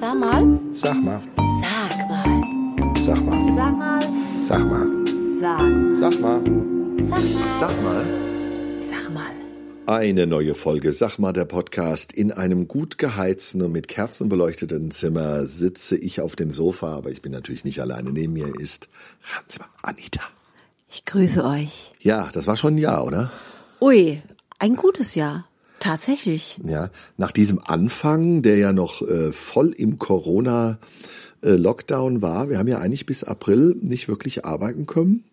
Sag mal. Sag mal. Sag mal. Sag mal. Sag mal. Sag mal. Sag. Sag mal. Sag mal. Sag mal. Sag mal. Eine neue Folge Sag mal der Podcast. In einem gut geheizten und mit Kerzen beleuchteten Zimmer sitze ich auf dem Sofa, aber ich bin natürlich nicht alleine. Neben mir ist Ranzma Anita. Ich grüße euch. Ja, das war schon ein Jahr, oder? Ui, ein gutes Jahr. Tatsächlich. Ja, nach diesem Anfang, der ja noch äh, voll im Corona äh, Lockdown war, wir haben ja eigentlich bis April nicht wirklich arbeiten können,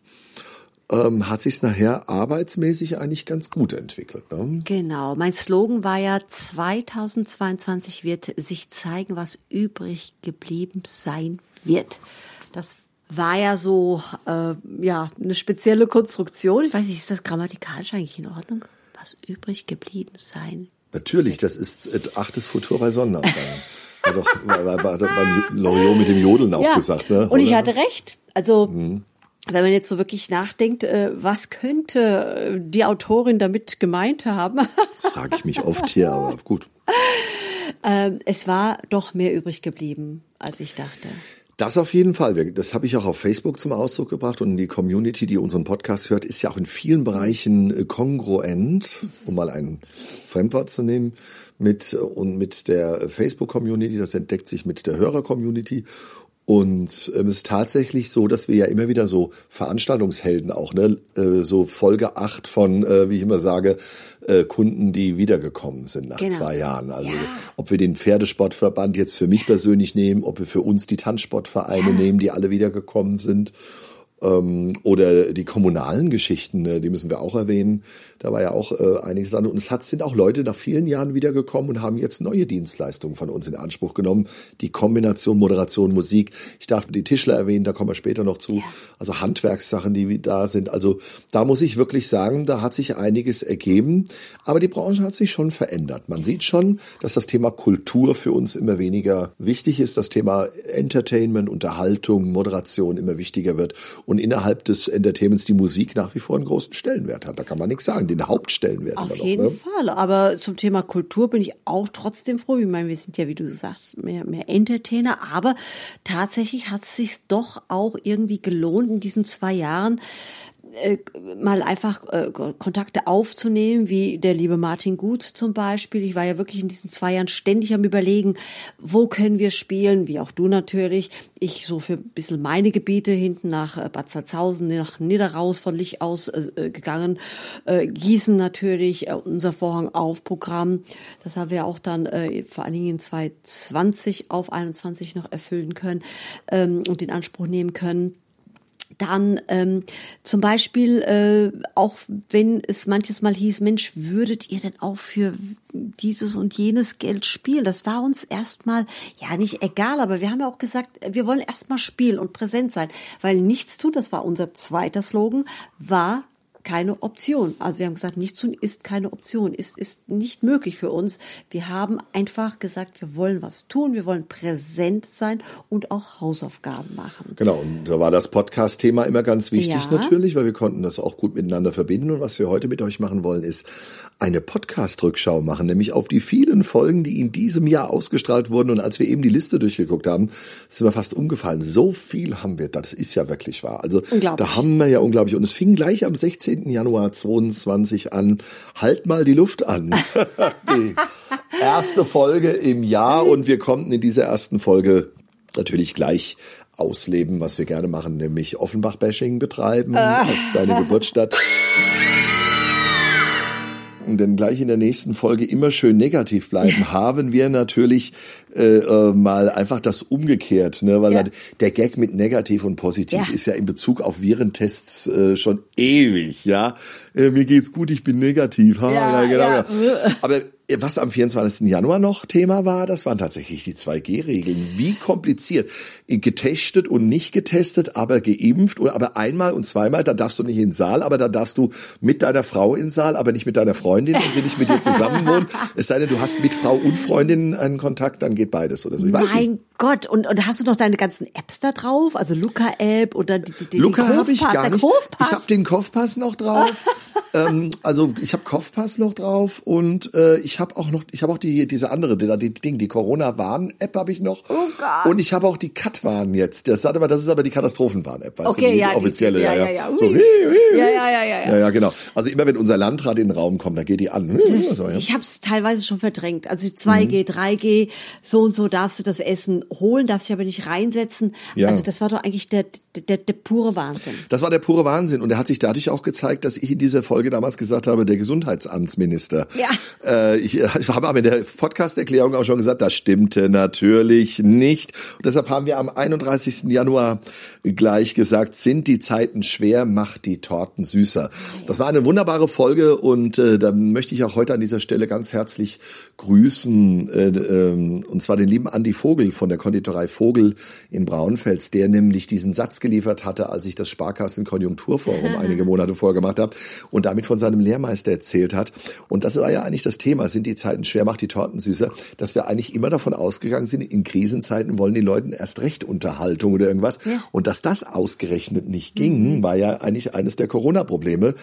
ähm, hat sich nachher arbeitsmäßig eigentlich ganz gut entwickelt. Ne? Genau. Mein Slogan war ja 2022 wird sich zeigen, was übrig geblieben sein wird. Das war ja so äh, ja eine spezielle Konstruktion. Ich weiß nicht, ist das grammatikalisch eigentlich in Ordnung? Was übrig geblieben sein Natürlich, das ist achtes Futur bei Sonnenaufgang. Hat doch war, war, war beim Loriot mit dem Jodeln auch gesagt. Ne? Und ich hatte recht. Also wenn man jetzt so wirklich nachdenkt, äh, was könnte äh, die Autorin damit gemeint haben? Das frage ich mich oft hier, aber gut. Ähm, es war doch mehr übrig geblieben, als ich dachte. Das auf jeden Fall. Das habe ich auch auf Facebook zum Ausdruck gebracht und die Community, die unseren Podcast hört, ist ja auch in vielen Bereichen äh, kongruent, um mal ein Fremdwort zu nehmen, mit äh, und mit der Facebook-Community. Das entdeckt sich mit der Hörer-Community. Und ähm, es ist tatsächlich so, dass wir ja immer wieder so Veranstaltungshelden auch, ne, äh, so Folge 8 von, äh, wie ich immer sage, äh, Kunden, die wiedergekommen sind nach Genau. zwei Jahren. Also Ja. ob wir den Pferdesportverband jetzt für mich persönlich nehmen, ob wir für uns die Tanzsportvereine nehmen, die alle wiedergekommen sind. Ähm, oder die kommunalen Geschichten, ne, die müssen wir auch erwähnen. Da war ja auch äh, einiges dran. Und es hat, sind auch Leute nach vielen Jahren wiedergekommen und haben jetzt neue Dienstleistungen von uns in Anspruch genommen. Die Kombination Moderation, Musik. Ich darf die Tischler erwähnen, da kommen wir später noch zu. Also Handwerkssachen, die da sind. Also da muss ich wirklich sagen, da hat sich einiges ergeben. Aber die Branche hat sich schon verändert. Man sieht schon, dass das Thema Kultur für uns immer weniger wichtig ist. Das Thema Entertainment, Unterhaltung, Moderation immer wichtiger wird. Und innerhalb des Entertainments die Musik nach wie vor einen großen Stellenwert hat. Da kann man nichts sagen. Den Hauptstellenwert Auf jeden noch. Ne? Fall. Aber zum Thema Kultur bin ich auch trotzdem froh. Ich meine, wir sind ja, wie du sagst, mehr, mehr Entertainer. Aber tatsächlich hat es sich doch auch irgendwie gelohnt in diesen zwei Jahren, äh, mal einfach äh, Kontakte aufzunehmen, wie der liebe Martin Gut zum Beispiel. Ich war ja wirklich in diesen zwei Jahren ständig am überlegen, wo können wir spielen, wie auch du natürlich. Ich so für ein bisschen meine Gebiete hinten nach äh, Bad Salzhausen, nach Niederraus von Lich aus äh, äh, gegangen. Äh, Gießen natürlich, äh, unser Vorhang auf Programm. Das haben wir auch dann äh, vor allen Dingen in 2020 auf 21 noch erfüllen können ähm, und in Anspruch nehmen können. Dann ähm, zum Beispiel, äh, auch wenn es manches Mal hieß, Mensch, würdet ihr denn auch für dieses und jenes Geld spielen? Das war uns erstmal, ja nicht egal, aber wir haben ja auch gesagt, wir wollen erstmal spielen und präsent sein, weil nichts tun, das war unser zweiter Slogan, war keine Option. Also wir haben gesagt, nichts tun ist keine Option, ist, ist nicht möglich für uns. Wir haben einfach gesagt, wir wollen was tun, wir wollen präsent sein und auch Hausaufgaben machen. Genau, und da war das Podcast-Thema immer ganz wichtig Ja. natürlich, weil wir konnten das auch gut miteinander verbinden. Und was wir heute mit euch machen wollen, ist eine Podcast-Rückschau machen, nämlich auf die vielen Folgen, die in diesem Jahr ausgestrahlt wurden. Und als wir eben die Liste durchgeguckt haben, sind wir fast umgefallen. So viel haben wir, das ist ja wirklich wahr. Also da haben wir ja unglaublich. Und es fing gleich am 16. Januar 22 an. Halt mal die Luft an. die erste Folge im Jahr und wir konnten in dieser ersten Folge natürlich gleich ausleben, was wir gerne machen, nämlich Offenbach-Bashing betreiben als deine Geburtsstadt. Und dann gleich in der nächsten Folge immer schön negativ bleiben, haben wir natürlich äh, äh, mal einfach das umgekehrt, ne? weil Ja. der Gag mit negativ und positiv Ja. ist ja in Bezug auf Virentests äh, schon ewig, ja. Äh, mir geht's gut, ich bin negativ. Ha, Ja, ja, genau. ja. Ja. Aber äh, was am 24. Januar noch Thema war, das waren tatsächlich die 2G-Regeln. Wie kompliziert. Getestet und nicht getestet, aber geimpft oder aber einmal und zweimal, da darfst du nicht in den Saal, aber da darfst du mit deiner Frau in den Saal, aber nicht mit deiner Freundin, wenn sie nicht mit dir zusammen wohnt. Es sei denn, du hast mit Frau und Freundin einen Kontakt, dann geht beides oder so. Ich weiß nicht. Mein Gott, und, und hast du noch deine ganzen Apps da drauf? Also Luca-App oder die, die, die Luca habe ich gar nicht. Ich habe den Kopfpass noch drauf. ähm, also ich habe Kopfpass noch drauf und äh, ich ich habe auch noch, ich habe auch die diese andere, die, die Ding, die Corona-Warn-App habe ich noch. Oh Gott. Und ich habe auch die Cut-Warn jetzt. Das, hat aber, das ist aber die Katastrophen-Warn-App, weißt Okay, du, die ja, die- offizielle, ja, ja, ja, ja. ja. So, Ui. hi, hi, Ja, ja, ja, ja, ja. Ja, genau. Also immer wenn unser Landrat in den Raum kommt, da geht die an. Das, So, ja. ich habe es teilweise schon verdrängt. Also 2G, 3G, so und so darfst du das Essen holen, darfst dich aber nicht reinsetzen. Ja. Also das war doch eigentlich der, der, der pure Wahnsinn. Das war der pure Wahnsinn und er hat sich dadurch auch gezeigt, dass ich in dieser Folge damals gesagt habe, der Gesundheitsamtsminister. Ja. Äh, ich, ich habe aber in der Podcast-Erklärung auch schon gesagt, das stimmte natürlich nicht. Und deshalb haben wir am 31. Januar gleich gesagt, sind die Zeiten schwer, macht die Torten süßer. Das war eine wunderbare Folge und äh, da möchte ich auch heute an dieser Stelle ganz herzlich grüßen, äh, ähm, und zwar den lieben Andi Vogel von der Konditorei Vogel in Braunfels, der nämlich diesen Satz geliefert hatte, als ich das Sparkassen-Konjunkturforum einige Monate vorgemacht habe und damit von seinem Lehrmeister erzählt hat. Und das war ja eigentlich das Thema, sind die Zeiten schwer, macht die Torten süßer, dass wir eigentlich immer davon ausgegangen sind, in Krisenzeiten wollen die Leute erst recht Unterhaltung oder irgendwas. Ja. Und dass das ausgerechnet nicht ging, war ja eigentlich eines der Corona-Probleme.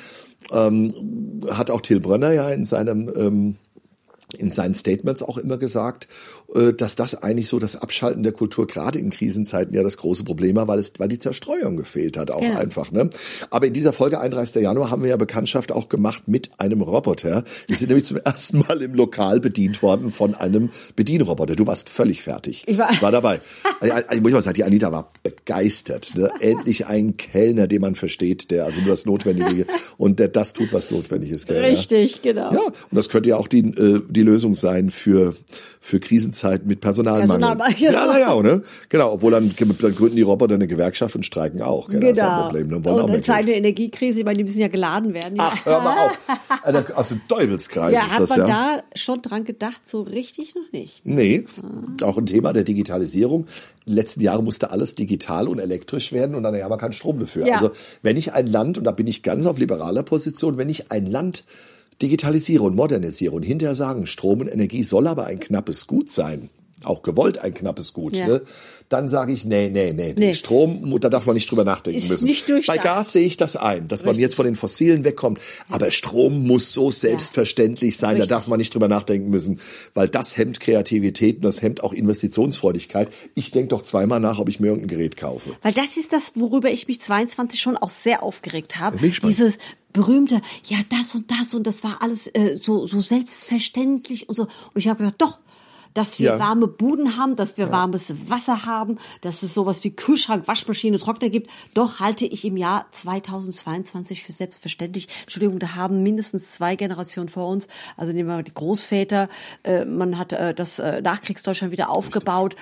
Ähm, hat auch Till Brönner ja in seinem ähm, in seinen Statements auch immer gesagt, dass das eigentlich so das Abschalten der Kultur gerade in Krisenzeiten ja das große Problem war, weil es, weil die Zerstreuung gefehlt hat, auch Genau. einfach. Ne? Aber in dieser Folge 31. Januar haben wir ja Bekanntschaft auch gemacht mit einem Roboter. Wir sind nämlich zum ersten Mal im Lokal bedient worden von einem Bedienroboter. Du warst völlig fertig. Ich war- ich war dabei. Ich muss mal sagen, die Anita war begeistert. Ne? Endlich ein Kellner, den man versteht, der also nur das Notwendige und der das tut, was notwendig ist. Gell? Ja? Richtig, genau. Ja, und das könnte ja auch die, äh, die Lösung sein für, für Krisenzeiten mit Personalmangel. Personalmangel, Ja, genau. naja, ne? Genau, obwohl dann, dann gründen die Roboter eine Gewerkschaft und streiken auch. Gell? Das ist ein Genau. Problem. Dann wollen Und auch Geld. der Energiekrise, ich meine, die müssen ja geladen werden. Ja. Ach, hör mal auf. Dem Teufelskreis ja, ist hat das, man ja. da schon dran gedacht? So richtig noch nicht. Nee, auch ein Thema der Digitalisierung. Die letzten Jahre musste alles digital und elektrisch werden und dann haben wir keinen Strom dafür. Ja. Also wenn ich ein Land, und da bin ich ganz auf liberaler Position, wenn ich ein Land digitalisiere und modernisiere und hinterher sagen, Strom und Energie soll aber ein knappes Gut sein, auch gewollt ein knappes Gut, Ja. ne? dann sage ich, nee, nee, nee, nee. Nee. Strom, da darf man nicht drüber nachdenken Ist müssen. nicht Bei. Gas sehe ich das ein, dass man Richtig. jetzt von den Fossilen wegkommt. Aber Strom muss so selbstverständlich sein, Richtig. da darf man nicht drüber nachdenken müssen, weil das hemmt Kreativität und das hemmt auch Investitionsfreudigkeit. Ich denke doch zweimal nach, ob ich mir irgendein Gerät kaufe. Weil das ist das, worüber ich mich 22 schon auch sehr aufgeregt habe. Dieses berühmte, ja, das und das und das war alles äh, so, so selbstverständlich und so. Und ich habe gesagt, doch, dass wir Ja. warme Buden haben, dass wir warmes Wasser haben, dass es sowas wie Kühlschrank, Waschmaschine, Trockner gibt. Doch halte ich im Jahr 2022 für selbstverständlich. Entschuldigung, da haben mindestens zwei Generationen vor uns, also nehmen wir mal die Großväter, äh, man hat äh, das äh, Nachkriegsdeutschland wieder aufgebaut.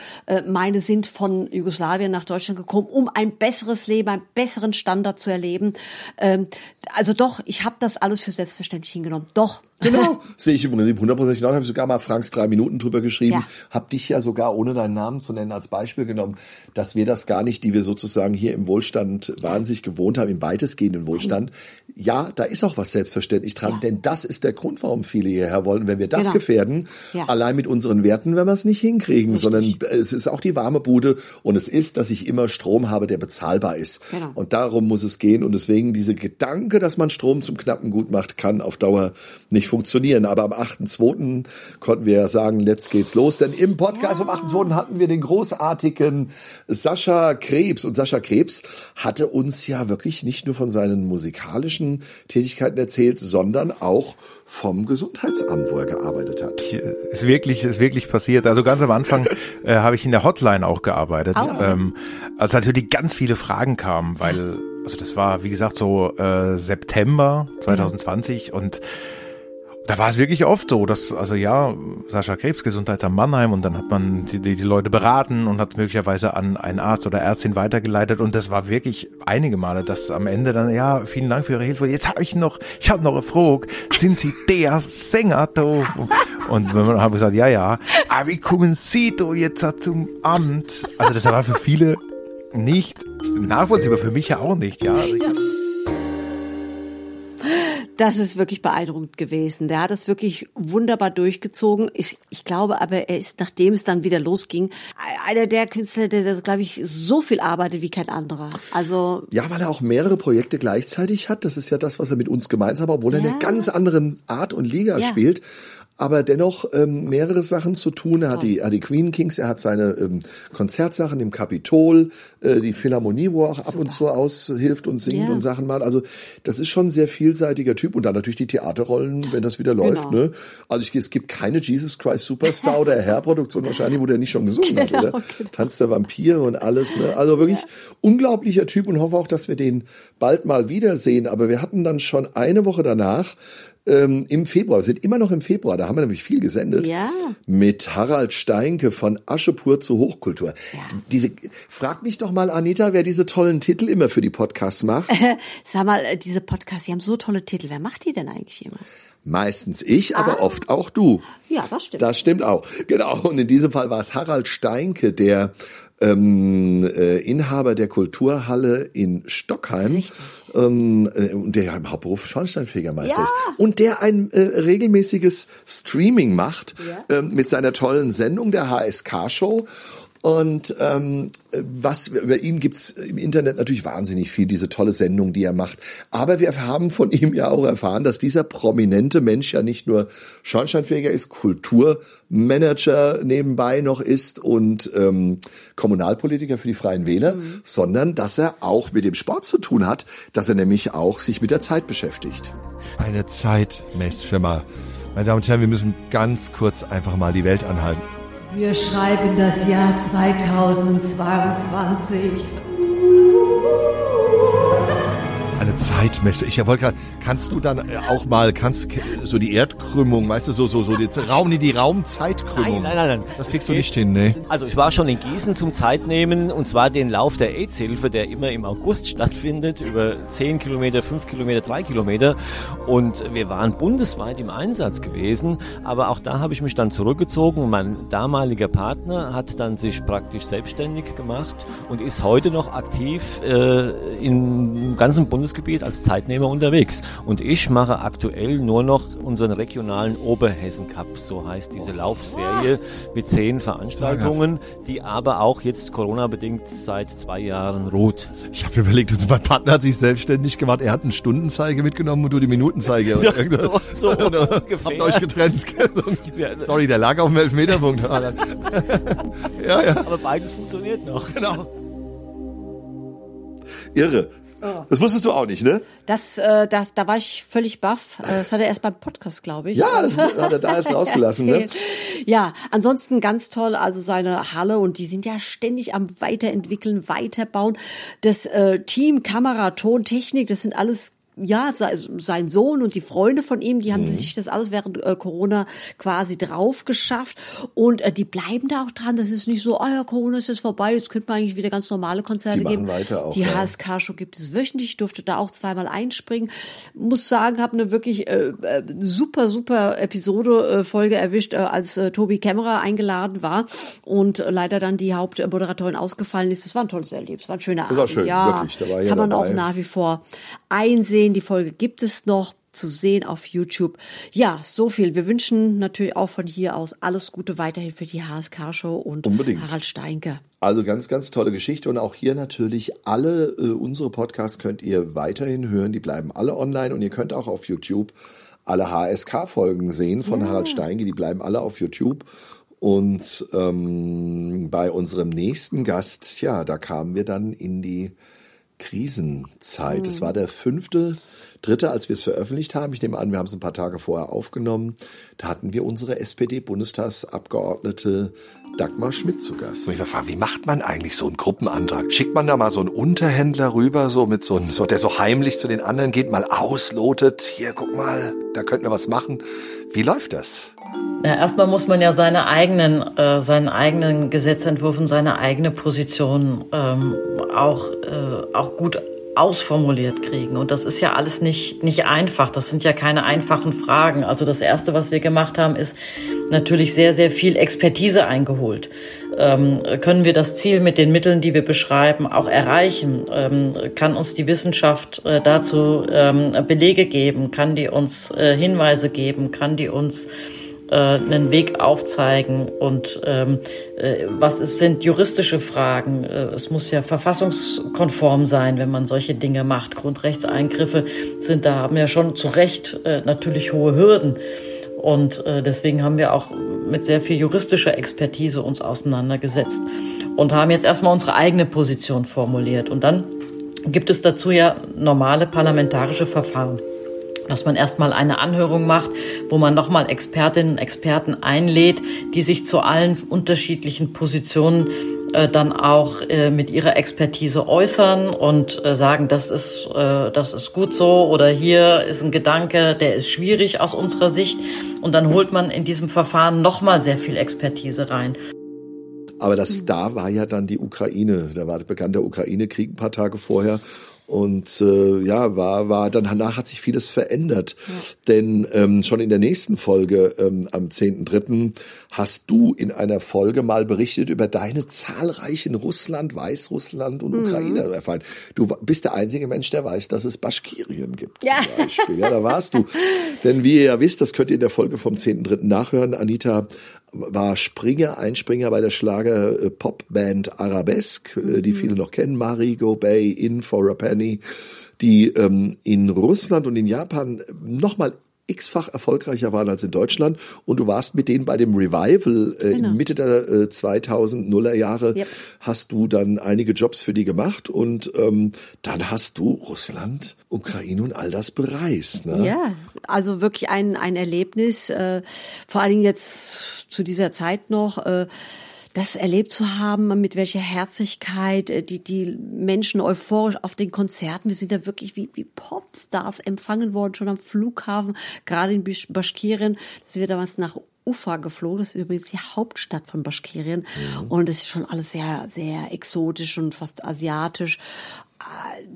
Meine sind von Jugoslawien nach Deutschland gekommen, um ein besseres Leben, einen besseren Standard zu erleben. Ähm, also doch, ich habe das alles für selbstverständlich hingenommen. Doch. Genau, sehe ich im Prinzip 100% genau. Habe sogar mal Franks drei Minuten drüber geschrieben. Ja. Hab dich ja sogar, ohne deinen Namen zu nennen, als Beispiel genommen, dass wir das gar nicht, die wir sozusagen hier im Wohlstand wahnsinnig gewohnt haben, im weitestgehenden Wohlstand. Ja, da ist auch was selbstverständlich dran, Ja. denn das ist der Grund, warum viele hierher wollen. Wenn wir das Genau. gefährden, Ja. allein mit unseren Werten, wenn wir es nicht hinkriegen, Richtig. sondern es ist auch die warme Bude und es ist, dass ich immer Strom habe, der bezahlbar ist. Genau. Und darum muss es gehen. Und deswegen diese Gedanke, dass man Strom zum knappen Gut macht, kann auf Dauer nicht funktionieren. Aber am 8.2. konnten wir ja sagen, jetzt geht's los. Denn im Podcast am 8.2. hatten wir den großartigen Sascha Krebs. Und Sascha Krebs hatte uns ja wirklich nicht nur von seinen musikalischen Tätigkeiten erzählt, sondern auch vom Gesundheitsamt, wo er gearbeitet hat. ist wirklich, ist wirklich passiert. Also ganz am Anfang äh, habe ich in der Hotline auch gearbeitet. Au. Ähm, als natürlich ganz viele Fragen kamen, weil, also das war, wie gesagt, so äh, September 2020 und da war es wirklich oft so, dass, also ja, Sascha Krebs, Gesundheitsamt Mannheim und dann hat man die, die, Leute beraten und hat möglicherweise an einen Arzt oder Ärztin weitergeleitet und das war wirklich einige Male, dass am Ende dann, ja, vielen Dank für Ihre Hilfe, jetzt habe ich noch, ich habe noch eine Frage, sind Sie der Sänger da? Und wir haben gesagt, ja, ja, aber wie kommen Sie da jetzt zum Amt? Also das war für viele nicht nachvollziehbar, für mich ja auch nicht, ja. Also ich, Das ist wirklich beeindruckend gewesen. Der hat das wirklich wunderbar durchgezogen. Ich, ich glaube aber, er ist, nachdem es dann wieder losging, einer der Künstler, der, der glaube ich, so viel arbeitet wie kein anderer. Also, Ja, weil er auch mehrere Projekte gleichzeitig hat. Das ist ja das, was er mit uns gemeinsam obwohl er in Ja. einer ganz anderen Art und Liga Ja. spielt. Aber dennoch ähm, mehrere Sachen zu tun. Er hat, die, hat die Queen Kings, er hat seine ähm, Konzertsachen im Kapitol, äh, die Philharmonie, wo er auch ab und zu aushilft und singt Ja. und Sachen mal. Also das ist schon ein sehr vielseitiger Typ. Und dann natürlich die Theaterrollen, wenn das wieder läuft. Genau. Ne? Also ich, es gibt keine Jesus Christ Superstar oder Herr-Produktion wahrscheinlich, wo der nicht schon gesungen hat, Genau, oder? genau. Tanz der Vampire und alles. Ne? Also wirklich unglaublicher Typ und hoffe auch, dass wir den bald mal wiedersehen. Aber wir hatten dann schon eine Woche danach ähm, im Februar, wir sind immer noch im Februar, da haben wir nämlich viel gesendet, Ja. mit Harald Steinke von Aschepur zur Hochkultur. Diese, frag mich doch mal, Anita, wer diese tollen Titel immer für die Podcasts macht. Sag mal, äh, diese Podcasts, die haben so tolle Titel. Wer macht die denn eigentlich immer? Meistens ich, aber oft auch du. Ja, das stimmt. Das stimmt auch. Genau. Und in diesem Fall war es Harald Steinke, der ähm, äh, Inhaber der Kulturhalle in Stockheim Richtig. ähm, äh, und der ja im Hauptberuf Schornsteinfegermeister Ja. ist und der ein äh, regelmäßiges Streaming macht ähm, mit seiner tollen Sendung der HSK Show und ähm, was über ihn gibt's im Internet natürlich wahnsinnig viel, diese tolle Sendung, die er macht. Aber wir haben von ihm ja auch erfahren, dass dieser prominente Mensch ja nicht nur Schornsteinfeger ist, Kulturmanager nebenbei noch ist und ähm, Kommunalpolitiker für die Freien Wähler, sondern dass er auch mit dem Sport zu tun hat, dass er nämlich auch sich mit der Zeit beschäftigt. Eine Zeitmessfirma. Meine Damen und Herren, wir müssen ganz kurz einfach mal die Welt anhalten. Wir schreiben das Jahr 2022. Eine Zeitmesse. Ich wollte gerade, kannst du dann äh, auch mal, kannst so die Erdkrümmung, weißt du, so, so, so die Raum, die Raumzeitkrümmung. Nein, nein, nein, nein. Das kriegst du geht- nicht hin, ne? Also ich war schon in Gießen zum Zeitnehmen und zwar den Lauf der AIDS-Hilfe, der immer im August stattfindet, über 10 Kilometer, 5 Kilometer, 3 Kilometer. Und wir waren bundesweit im Einsatz gewesen, aber auch da habe ich mich dann zurückgezogen mein damaliger Partner hat dann sich praktisch selbstständig gemacht und ist heute noch aktiv äh, im ganzen Bundesgebiet als Zeitnehmer unterwegs. Und ich mache aktuell nur noch unseren regionalen Oberhessen Cup, so heißt diese Laufserie mit zehn Veranstaltungen, die aber auch jetzt Corona-bedingt seit zwei Jahren ruht. Ich habe überlegt, also mein Partner hat sich selbstständig gemacht. Er hat einen Stundenzeige mitgenommen und du die Minutenzeige. So- so- so. Habt euch getrennt. Sorry, der lag auf dem Elfmeterpunkt. ja, ja, Aber beides funktioniert noch. genau. Irre. Das wusstest du auch nicht, ne? Das, äh, das, da war ich völlig baff. Äh, Das hat er erst beim Podcast, glaube ich. Ja, das hat er da erst rausgelassen, ne? Ja, ansonsten ganz toll, also seine Halle und die sind ja ständig am Weiterentwickeln, Weiterbauen. Das äh, Team, Kamera, Ton, Technik, das sind alles ja, sei- sein Sohn und die Freunde von ihm, die haben sich das alles während äh, Corona quasi drauf geschafft und äh, die bleiben da auch dran. Das ist nicht so, ah ja, Corona ist jetzt vorbei, jetzt könnte man eigentlich wieder ganz normale Konzerte Die geben. weiter auch, die ja. HSK-Show gibt es wöchentlich, ich durfte da auch zweimal einspringen. Muss sagen, habe eine wirklich äh, äh, super, super Episode, äh, Folge erwischt, äh, als Tobi Kämmerer eingeladen war und leider dann die Hauptmoderatorin ausgefallen ist. Das war ein tolles Erlebnis, war ein schöner Das Abend. schön, ja, wirklich, kann man dabei. auch nach wie vor einsehen. Die Folge gibt es noch zu sehen auf YouTube. Ja, so viel. Wir wünschen natürlich auch von hier aus alles Gute weiterhin für die HSK-Show und Unbedingt. Harald Steinke. Also ganz, ganz tolle Geschichte und auch hier natürlich alle äh, unsere Podcasts könnt ihr weiterhin hören. Die bleiben alle online und ihr könnt auch auf YouTube alle HSK-Folgen sehen von Harald Steinke. Die bleiben alle auf YouTube. Und ähm, bei unserem nächsten Gast, ja, da kamen wir dann in die Krisenzeit. Es war der fünfte, dritte, als wir es veröffentlicht haben. Ich nehme an, wir haben es ein paar Tage vorher aufgenommen. Da hatten wir unsere SPD-Bundestagsabgeordnete Dagmar Schmidt zu Gast. Ich frage, wie macht man eigentlich so einen Gruppenantrag? Schickt man da mal so einen Unterhändler rüber, so mit so einem, so, der so heimlich zu den anderen geht, mal auslotet. Hier, guck mal, da könnten wir was machen. Wie läuft das? Ja, erstmal muss man ja seine eigenen, äh, seinen eigenen Gesetzentwurf und seine eigene Position ähm, auch, äh, auch gut ausformuliert kriegen. Und das ist ja alles nicht, nicht einfach. Das sind ja keine einfachen Fragen. Also das Erste, was wir gemacht haben, ist natürlich sehr, sehr viel Expertise eingeholt. Ähm, können wir das Ziel mit den Mitteln, die wir beschreiben, auch erreichen? Ähm, kann uns die Wissenschaft äh, dazu ähm, Belege geben? Kann die uns äh, Hinweise geben? Kann die uns äh, einen Weg aufzeigen und ähm, äh, was ist, sind juristische Fragen. Äh, es muss ja verfassungskonform sein, wenn man solche Dinge macht. Grundrechtseingriffe sind da haben ja schon zu Recht äh, natürlich hohe Hürden. Und äh, deswegen haben wir auch mit sehr viel juristischer Expertise uns auseinandergesetzt und haben jetzt erstmal unsere eigene Position formuliert. Und dann gibt es dazu ja normale parlamentarische Verfahren dass man erstmal eine Anhörung macht, wo man nochmal Expertinnen und Experten einlädt, die sich zu allen unterschiedlichen Positionen äh, dann auch äh, mit ihrer Expertise äußern und äh, sagen, das ist, das ist gut so oder hier ist ein Gedanke, der ist schwierig aus unserer Sicht. Und dann holt man in diesem Verfahren nochmal sehr viel Expertise rein. Aber das, da war ja dann die Ukraine, da war begann der Ukraine-Krieg ein paar Tage vorher und äh, ja, war, war dann danach hat sich vieles verändert. Ja. Denn ähm, schon in der nächsten Folge ähm, am 10.3. hast du in einer Folge mal berichtet über deine zahlreichen Russland, Weißrussland und mhm. Ukraine-Erfahrungen. Du bist der einzige Mensch, der weiß, dass es Baschkirien gibt. Ja. Zum Beispiel. ja, da warst du. Denn wie ihr ja wisst, das könnt ihr in der Folge vom 10.3. nachhören, Anita war Springer, Einspringer bei der Schlager äh, Popband Arabesque, mhm. die viele noch kennen, Marigo Bay, In for a Penny, die ähm, in Russland und in Japan nochmal x-fach erfolgreicher waren als in Deutschland und du warst mit denen bei dem Revival äh, genau. Mitte der äh, 2000er Jahre yep. hast du dann einige Jobs für die gemacht und ähm, dann hast du Russland, Ukraine und all das bereist. Ne? Ja, also wirklich ein, ein Erlebnis, äh, vor allen Dingen jetzt zu dieser Zeit noch. Äh, das erlebt zu haben, mit welcher Herzlichkeit äh, die, die Menschen euphorisch auf den Konzerten, wir sind da wirklich wie, wie Popstars empfangen worden, schon am Flughafen, gerade in Baschkirien, dass wir damals nach Ufa geflogen. Das ist übrigens die Hauptstadt von Baschkirien. Mhm. Und es ist schon alles sehr, sehr exotisch und fast asiatisch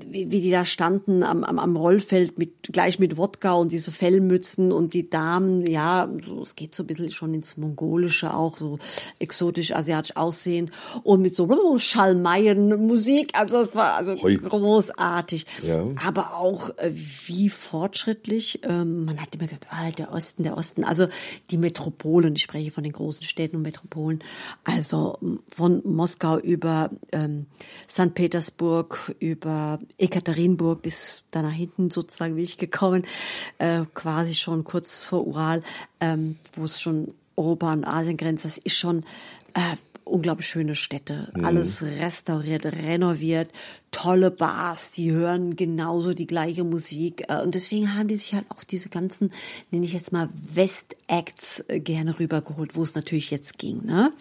wie, wie die da standen am, am, am Rollfeld mit gleich mit Wodka und diese Fellmützen und die Damen, ja, so, es geht so ein bisschen schon ins Mongolische auch, so exotisch asiatisch aussehen und mit so Schalmeien Musik, also es war also Hoi. großartig. Ja. Aber auch äh, wie fortschrittlich, ähm, man hat immer gesagt, ah, der Osten, der Osten, also die Metropolen, ich spreche von den großen Städten und Metropolen, also von Moskau über ähm, St. Petersburg, über über Ekaterinburg bis da nach hinten sozusagen bin ich gekommen, äh, quasi schon kurz vor Ural, ähm, wo es schon Europa und Asien grenzt. Das ist schon äh, unglaublich schöne Städte. Mhm. Alles restauriert, renoviert, tolle Bars, die hören genauso die gleiche Musik. Äh, und deswegen haben die sich halt auch diese ganzen, nenne ich jetzt mal West-Acts äh, gerne rübergeholt, wo es natürlich jetzt ging. Ne?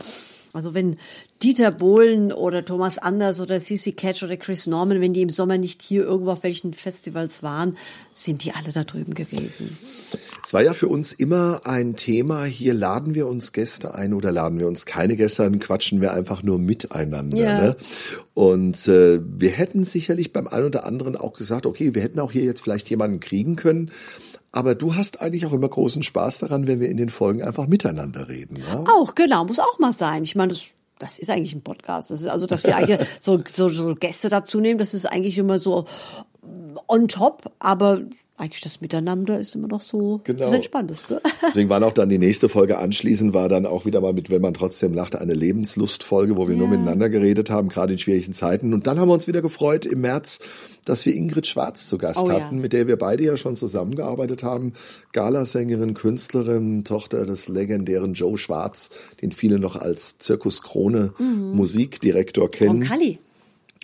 Also wenn Dieter Bohlen oder Thomas Anders oder Cici Catch oder Chris Norman, wenn die im Sommer nicht hier irgendwo auf welchen Festivals waren, sind die alle da drüben gewesen. Es war ja für uns immer ein Thema, hier laden wir uns Gäste ein oder laden wir uns keine Gäste ein, quatschen wir einfach nur miteinander. Ja. Ne? Und äh, wir hätten sicherlich beim einen oder anderen auch gesagt, okay, wir hätten auch hier jetzt vielleicht jemanden kriegen können, aber du hast eigentlich auch immer großen Spaß daran, wenn wir in den Folgen einfach miteinander reden. Ne? Auch, genau, muss auch mal sein. Ich meine, das das ist eigentlich ein Podcast. Das ist also, dass wir eigentlich so, so, so Gäste dazu nehmen, das ist eigentlich immer so on top, aber eigentlich das Miteinander ist immer noch so genau. das Entspannteste. Deswegen war auch dann die nächste Folge anschließend, war dann auch wieder mal mit, wenn man trotzdem lachte, eine Lebenslustfolge, wo wir ja. nur miteinander geredet haben, gerade in schwierigen Zeiten. Und dann haben wir uns wieder gefreut im März, dass wir Ingrid Schwarz zu Gast oh, hatten, ja. mit der wir beide ja schon zusammengearbeitet haben. Galasängerin, Künstlerin, Tochter des legendären Joe Schwarz, den viele noch als Zirkus Krone mhm. Musikdirektor kennen. Und Kalli.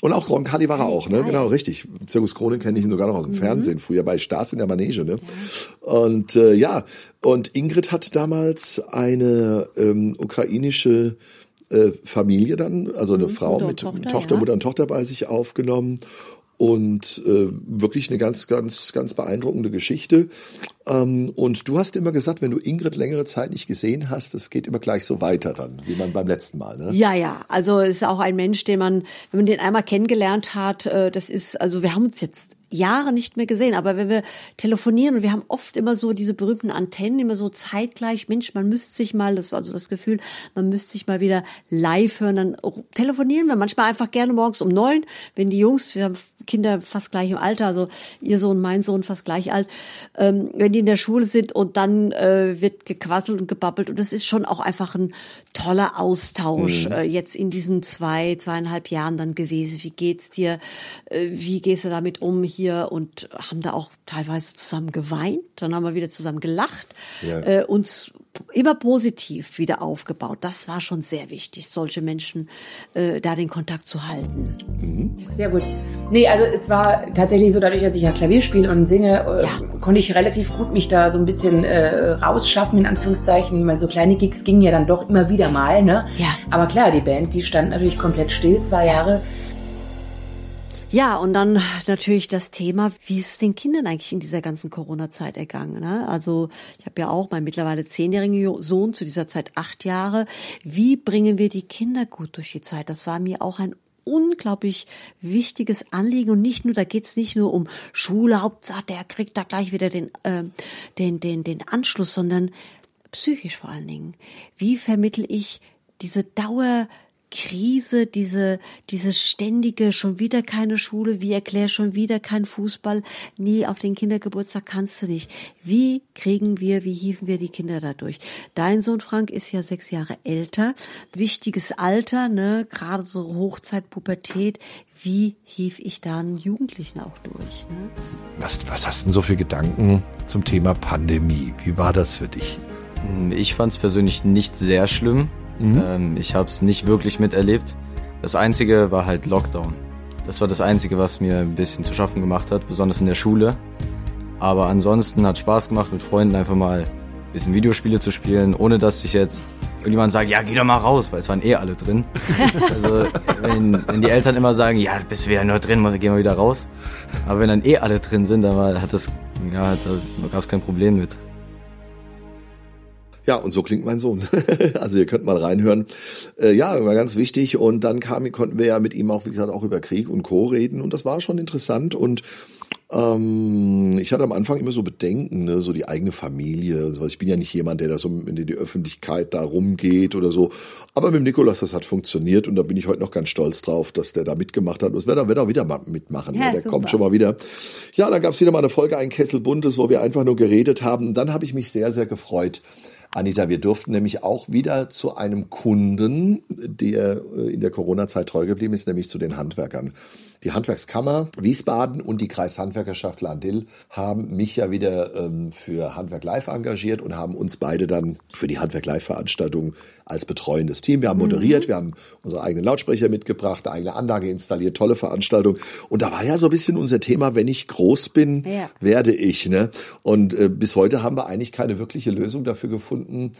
Und auch Ron Kalli war er auch, ne? Genau, richtig. Zirkus Krone kenne ich sogar noch aus dem mhm. Fernsehen, früher bei Stars in der Manege, ne? Ja. Und äh, ja, und Ingrid hat damals eine ähm, ukrainische äh, Familie dann, also eine mhm. Frau Mutter mit Tochter, Tochter ja. Mutter und Tochter bei sich aufgenommen und äh, wirklich eine ganz, ganz, ganz beeindruckende Geschichte. Ähm, und du hast immer gesagt, wenn du Ingrid längere Zeit nicht gesehen hast, das geht immer gleich so weiter dann, wie man beim letzten Mal. Ne? Ja, ja. Also es ist auch ein Mensch, den man, wenn man den einmal kennengelernt hat, äh, das ist, also wir haben uns jetzt Jahre nicht mehr gesehen. Aber wenn wir telefonieren und wir haben oft immer so diese berühmten Antennen, immer so zeitgleich, Mensch, man müsste sich mal, das also das Gefühl, man müsste sich mal wieder live hören, dann telefonieren wir manchmal einfach gerne morgens um neun, wenn die Jungs, wir haben Kinder fast gleich im Alter, also ihr Sohn, mein Sohn fast gleich alt, ähm, wenn die in der Schule sind und dann äh, wird gequasselt und gebabbelt und das ist schon auch einfach ein toller Austausch mhm. äh, jetzt in diesen zwei, zweieinhalb Jahren dann gewesen. Wie geht's dir? Äh, wie gehst du damit um? Hier hier und haben da auch teilweise zusammen geweint. Dann haben wir wieder zusammen gelacht, Ja. äh, uns immer positiv wieder aufgebaut. Das war schon sehr wichtig, solche Menschen äh, da den Kontakt zu halten. Sehr gut. Nee, also es war tatsächlich so, dadurch, dass ich ja Klavier spiele und singe, äh, Ja. konnte ich relativ gut mich da so ein bisschen äh, rausschaffen, in Anführungszeichen, weil so kleine Gigs gingen ja dann doch immer wieder mal, ne? Ja. Aber klar, die Band, die stand natürlich komplett still, zwei Jahre. Ja, und dann natürlich das Thema, wie ist es den Kindern eigentlich in dieser ganzen Corona-Zeit ergangen? Ne? Also ich habe ja auch meinen mittlerweile zehnjährigen Sohn, zu dieser Zeit acht Jahre. Wie bringen wir die Kinder gut durch die Zeit? Das war mir auch ein unglaublich wichtiges Anliegen und nicht nur, da geht's nicht nur um Schule, Hauptsache, der kriegt da gleich wieder den, ähm, den, den, den Anschluss, sondern psychisch vor allen Dingen. Wie vermittel ich diese Dauer Krise, diese, diese ständige, schon wieder keine Schule, wie erklär schon wieder kein Fußball, nie auf den Kindergeburtstag kannst du nicht. Wie kriegen wir, wie hieven wir die Kinder dadurch? Dein Sohn Frank ist ja sechs Jahre älter, wichtiges Alter, ne, gerade so Hochzeit, Pubertät. Wie hief ich da einen Jugendlichen auch durch, ne? Was, was hast du denn so für Gedanken zum Thema Pandemie? Wie war das für dich? Ich fand es persönlich nicht sehr schlimm. Ähm, ich habe es nicht wirklich miterlebt. Das Einzige war halt Lockdown. Das war das Einzige, was mir ein bisschen zu schaffen gemacht hat, besonders in der Schule. Aber ansonsten hat Spaß gemacht, mit Freunden einfach mal ein bisschen Videospiele zu spielen, ohne dass sich jetzt irgendjemand sagt, ja, geh doch mal raus, weil es waren eh alle drin. also wenn, wenn die Eltern immer sagen, ja, bist wieder nur drin, gehen wir wieder raus. Aber wenn dann eh alle drin sind, dann war, hat das, ja, da gab es kein Problem mit. Ja, und so klingt mein Sohn. also ihr könnt mal reinhören. Äh, ja, war ganz wichtig. Und dann kam, konnten wir ja mit ihm auch, wie gesagt, auch über Krieg und Co. reden. Und das war schon interessant. Und ähm, ich hatte am Anfang immer so Bedenken, ne, so die eigene Familie und sowas. Ich bin ja nicht jemand, der da so in die Öffentlichkeit da rumgeht oder so. Aber mit dem Nikolas, das hat funktioniert und da bin ich heute noch ganz stolz drauf, dass der da mitgemacht hat. Und das wird er, wird er wieder mal mitmachen. Ja, ne? Der super. kommt schon mal wieder. Ja, dann gab's wieder mal eine Folge Ein Kessel Buntes, wo wir einfach nur geredet haben. Und dann habe ich mich sehr, sehr gefreut. Anita, wir durften nämlich auch wieder zu einem Kunden, der äh, in der Corona-Zeit treu geblieben ist, nämlich zu den Handwerkern. Die Handwerkskammer Wiesbaden und die Kreishandwerkerschaft Landil haben mich ja wieder ähm, für Handwerk Live engagiert und haben uns beide dann für die Handwerk Live Veranstaltung als betreuendes Team. Wir haben moderiert, wir haben unsere eigenen Lautsprecher mitgebracht, eine eigene Anlage installiert, tolle Veranstaltung. Und da war ja so ein bisschen unser Thema, wenn ich groß bin, Ja. werde ich. Ne? Und äh, bis heute haben wir eigentlich keine wirkliche Lösung dafür gefunden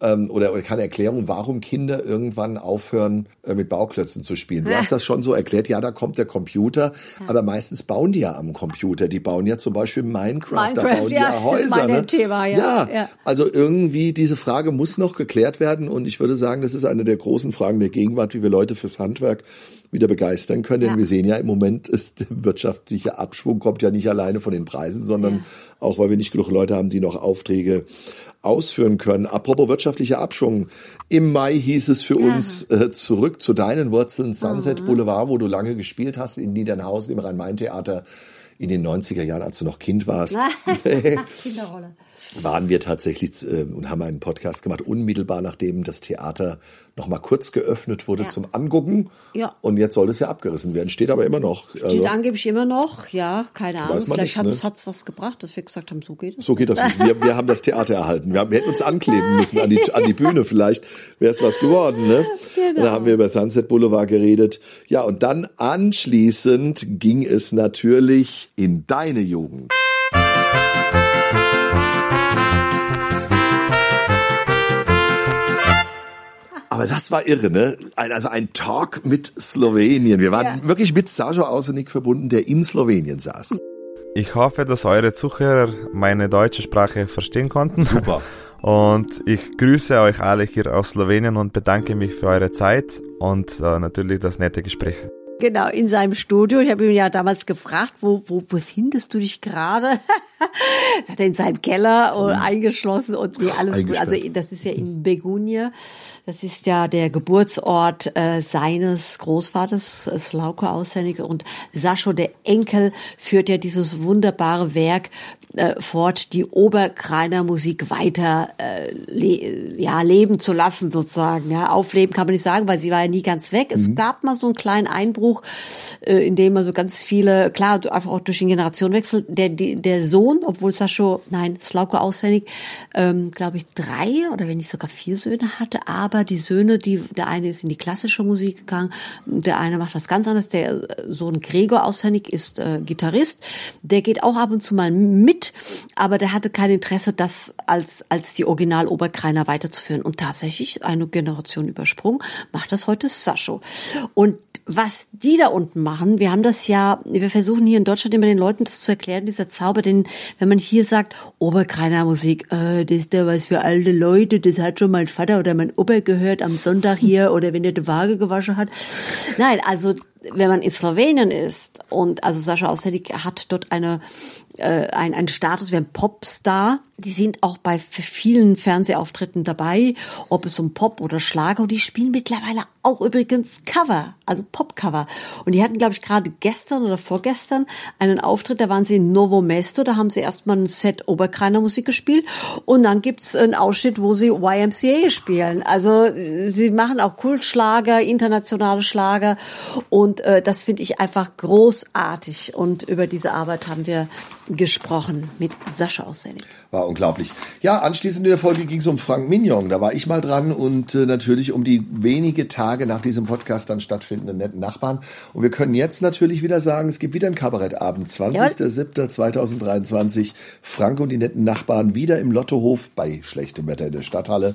ähm, oder, oder keine Erklärung, warum Kinder irgendwann aufhören, äh, mit Bauklötzen zu spielen. Du hast das schon so erklärt, ja, da kommt der Computer, aber meistens bauen die ja am Computer. Die bauen ja zum Beispiel Minecraft, da Minecraft, bauen die ja, ja das ist Häuser. mein ne? Thema, ja. ja, Ja. also irgendwie diese Frage muss noch geklärt werden und ich würde sagen, das ist eine der großen Fragen der Gegenwart, wie wir Leute fürs Handwerk wieder begeistern können. Denn Ja. wir sehen ja im Moment, ist der wirtschaftliche Abschwung kommt ja nicht alleine von den Preisen, sondern auch, weil wir nicht genug Leute haben, die noch Aufträge ausführen können. Apropos wirtschaftlicher Abschwung. Im Mai hieß es für uns äh, zurück zu deinen Wurzeln Sunset Boulevard, wo du lange gespielt hast in Niedernhausen im Rhein-Main-Theater in den 90er Jahren, als du noch Kind warst. Kinderrolle. Waren wir tatsächlich äh, und haben einen Podcast gemacht, unmittelbar nachdem das Theater noch mal kurz geöffnet wurde Ja. zum Angucken. Ja. Und jetzt soll es ja abgerissen werden. Steht aber immer noch. Also, Steht angeblich immer noch, ja, keine Ahnung. Vielleicht nicht, hat's ne? was gebracht, dass wir gesagt haben, so geht es. so geht das nicht. Wir, wir haben das Theater erhalten. Wir, haben, wir hätten uns ankleben müssen an die, an die Bühne. Vielleicht wäre es was geworden. Ne? Genau. Da haben wir über Sunset Boulevard geredet. Ja, und dann anschließend ging es natürlich in deine Jugend. Aber das war irre, ne? Ein, also ein Talk mit Slowenien. Wir waren wirklich mit Sajo Ausenik verbunden, der in Slowenien saß. Ich hoffe, dass eure Zuhörer meine deutsche Sprache verstehen konnten. Super. Und ich grüße euch alle hier aus Slowenien und bedanke mich für eure Zeit und äh, natürlich das nette Gespräch. Genau, in seinem Studio. Ich habe ihn ja damals gefragt, wo, wo befindest du dich gerade? das hat er in seinem Keller äh, eingeschlossen und nee, alles gut. Also das ist ja in Begunia. Das ist ja der Geburtsort äh, seines Großvaters, äh, Slauko Aussendig. Und Sascho, der Enkel, führt ja dieses wunderbare Werk äh, fort, die Oberkreiner Musik weiter äh, le ja, leben zu lassen sozusagen. Ja, aufleben kann man nicht sagen, weil sie war ja nie ganz weg. Es gab mal so einen kleinen Einbruch, äh, in dem also ganz viele, klar, einfach auch durch den Generationenwechsel, der, der Sohn, obwohl Sascho, nein, Slauko auswendig, ähm, glaube ich, drei oder wenn nicht sogar vier Söhne hatte, aber die Söhne, die, der eine ist in die klassische Musik gegangen, der eine macht was ganz anderes, der Sohn Gregor auswendig ist äh, Gitarrist, der geht auch ab und zu mal mit, aber der hatte kein Interesse, das als, als die Original-Oberkreiner weiterzuführen und tatsächlich eine Generation übersprungen, macht das heute Sascho. Und was die da unten machen, wir haben das ja, wir versuchen hier in Deutschland immer den Leuten das zu erklären, dieser Zauber, denn wenn man hier sagt, Oberkreiner Musik, äh, das ist da was für alte Leute, das hat schon mein Vater oder mein Opa gehört am Sonntag hier oder wenn er die Waage gewaschen hat. Nein, also wenn man in Slowenien ist und also Sascha Auselik hat dort eine äh, ein, ein Status wie ein Popstar. Die sind auch bei vielen Fernsehauftritten dabei, ob es um Pop oder Schlager. Und die spielen mittlerweile auch übrigens Cover, also Popcover. Und die hatten, glaube ich, gerade gestern oder vorgestern einen Auftritt, da waren sie in Novo Mesto, da haben sie erstmal ein Set Oberkreiner Musik gespielt und dann gibt's einen Ausschnitt, wo sie YMCA spielen. Also sie machen auch Kultschlager, internationale Schlager und äh, das finde ich einfach großartig. Und über diese Arbeit haben wir gesprochen mit Sascha Aussenig. War unglaublich. Ja, anschließend in der Folge ging es um Frank Mignon. Da war ich mal dran und äh, natürlich um die wenige Tage nach diesem Podcast dann stattfindenden netten Nachbarn. Und wir können jetzt natürlich wieder sagen, es gibt wieder einen Kabarettabend. 20.07.2023. Frank und die netten Nachbarn wieder im Lottohof bei schlechtem Wetter in der Stadthalle.